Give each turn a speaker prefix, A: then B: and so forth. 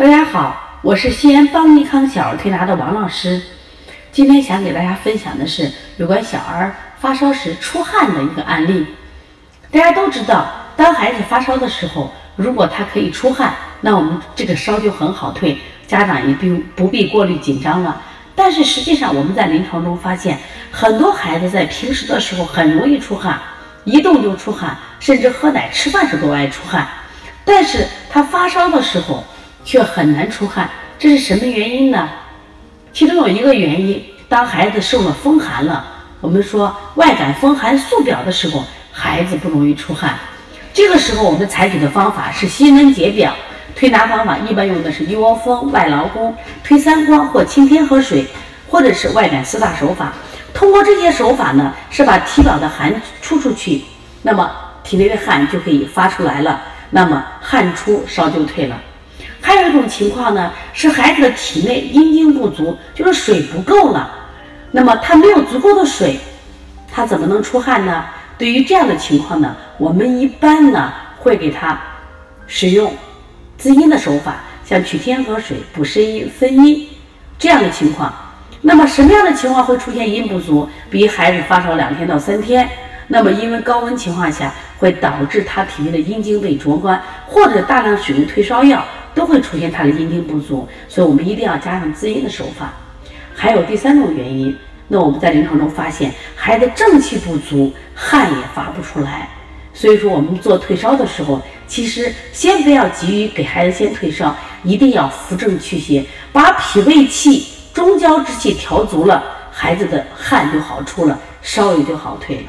A: 大家好我是西安邦尼康小儿推拿的王老师。今天想给大家分享的是有关小儿发烧时出汗的一个案例。大家都知道，当孩子发烧的时候，如果他可以出汗，那我们这个烧就很好退，家长也不用不必过虑紧张了。但是实际上，我们在临床中发现，很多孩子在平时的时候很容易出汗，一动就出汗，甚至喝奶、吃饭时都爱出汗。但是他发烧的时候，却很难出汗，这是什么原因呢？其中有一个原因，当孩子受了风寒了，我们说外感风寒素表的时候，孩子不容易出汗。这个时候我们采取的方法是辛温解表，推拿方法一般用的是一窝蜂、外劳宫、推三关或清天河水，或者是外感四大手法。通过这些手法呢，是把体表的寒出出去，那么体内的汗就可以发出来了，那么汗出烧就退了。还有一种情况呢，是孩子的体内阴精不足，就是水不够了。那么他没有足够的水，他怎么能出汗呢？对于这样的情况呢，我们一般呢会给他使用滋阴的手法，像取天河水、补肾阴、分阴这样的情况。那么什么样的情况会出现阴不足？比如孩子发烧两天到三天，那么因为高温情况下会导致他体内的阴经被灼关，或者大量使用退烧药。都会出现他的阴精不足，所以我们一定要加上滋阴的手法。还有第三种原因，那我们在临床中发现孩子正气不足，汗也发不出来。所以说我们做退烧的时候，其实先不要急于给孩子先退烧，一定要扶正祛邪，把脾胃气、中焦之气调足了，孩子的汗就好出了，烧也就好退了。